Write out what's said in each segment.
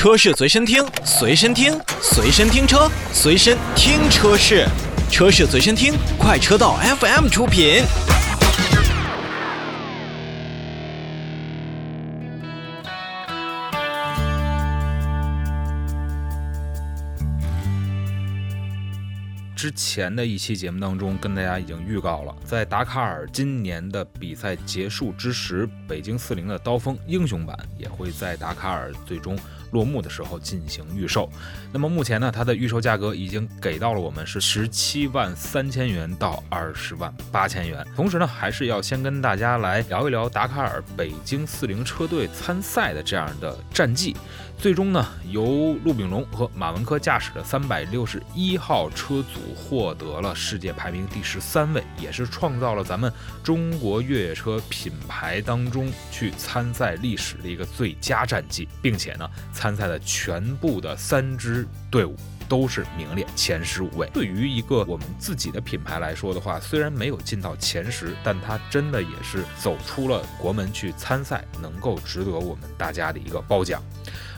车市随身听，随身听，随身听车，随身听车市，车市随身听，快车道 FM 出品。之前的一期节目当中，跟大家已经预告了，在达喀尔今年的比赛结束之时，北京四零的刀锋英雄版也会在达喀尔最终落幕的时候进行预售。那么目前呢，它的预售价格已经给到了我们是十七万三千元到二十万八千元。同时呢，还是要先跟大家来聊一聊达喀尔北京四零车队参赛的这样的战绩。最终呢，由陆炳龙和马文科驾驶的三百六十一号车组获得了世界排名第十三位，也是创造了咱们中国越野车品牌当中去参赛历史的一个最佳战绩，并且呢，参赛的全部的三支队伍都是名列前十五位。对于一个我们自己的品牌来说的话，虽然没有进到前十，但它真的也是走出了国门去参赛，能够值得我们大家的一个褒奖。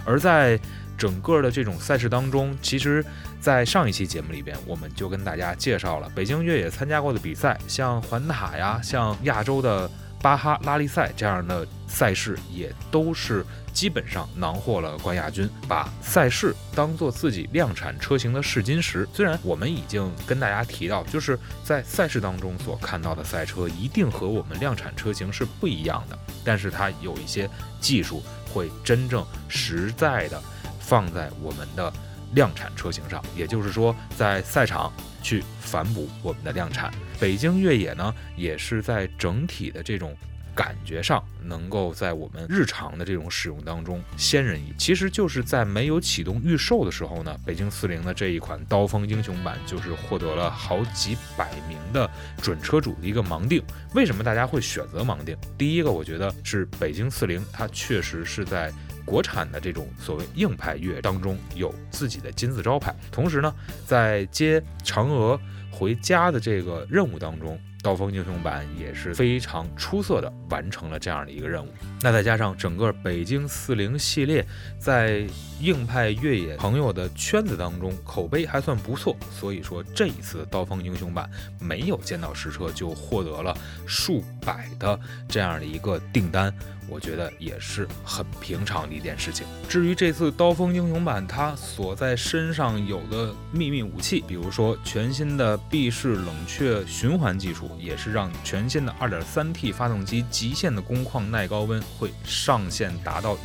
而在整个的这种赛事当中，其实，在上一期节目里边，我们就跟大家介绍了北京越野参加过的比赛，像环塔呀，像亚洲的巴哈拉力赛这样的赛事，也都是基本上囊获了冠亚军。把赛事当做自己量产车型的试金石。虽然我们已经跟大家提到，就是在赛事当中所看到的赛车一定和我们量产车型是不一样的，但是它有一些技术。会真正实在的放在我们的量产车型上，也就是说，在赛场去反哺我们的量产。北京越野呢，也是在整体的这种。感觉上能够在我们日常的这种使用当中先人一，其实就是在没有启动预售的时候呢，北京四零的这一款刀锋英雄版就是获得了好几百名的准车主的一个盲定。为什么大家会选择盲定？第一个，我觉得是北京四零，它确实是在国产的这种所谓硬派越野当中有自己的金字招牌。同时呢，在接嫦娥回家的这个任务当中。刀锋英雄版也是非常出色的完成了这样的一个任务。那再加上整个北京四零系列在硬派越野朋友的圈子当中口碑还算不错，所以说这一次刀锋英雄版没有见到实车就获得了数百的这样的一个订单。我觉得也是很平常的一件事情。至于这次刀锋英雄版，它所在身上有的秘密武器，比如说全新的闭式冷却循环技术，也是让全新的 2.3T 发动机极限的工况耐高温会上限达到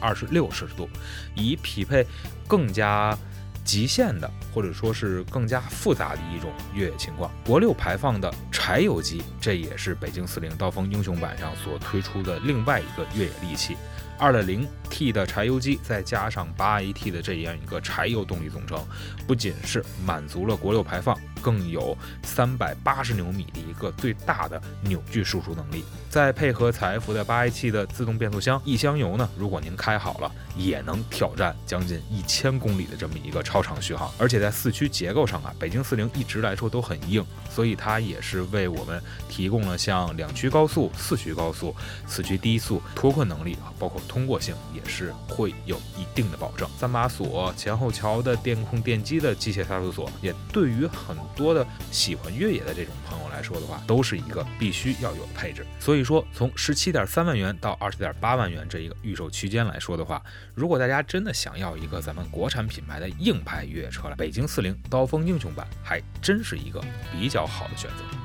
126摄氏度，以匹配更加。极限的，或者说是更加复杂的一种越野情况。国六排放的柴油机，这也是北京四零刀锋英雄版上所推出的另外一个越野利器。二点零 T 的柴油机，再加上八 AT 的这样一个柴油动力总成，不仅是满足了国六排放，更有三百八十牛米的一个最大的扭矩输出能力。再配合采埃孚的八 AT 的自动变速箱，一箱油呢，如果您开好了，也能挑战将近一千公里的这么一个超长续航。而且在四驱结构上啊，北京四零一直来说都很硬，所以它也是为我们提供了像两驱高速、四驱高速、四驱低速脱困能力啊，包括。通过性也是会有一定的保证。三把锁、前后桥的电控电机的机械差速锁，也对于很多的喜欢越野的这种朋友来说的话，都是一个必须要有的配置。所以说，从十七点三万元到二十点八万元这一个预售区间来说的话，如果大家真的想要一个咱们国产品牌的硬派越野车了，北京四零刀锋英雄版还真是一个比较好的选择。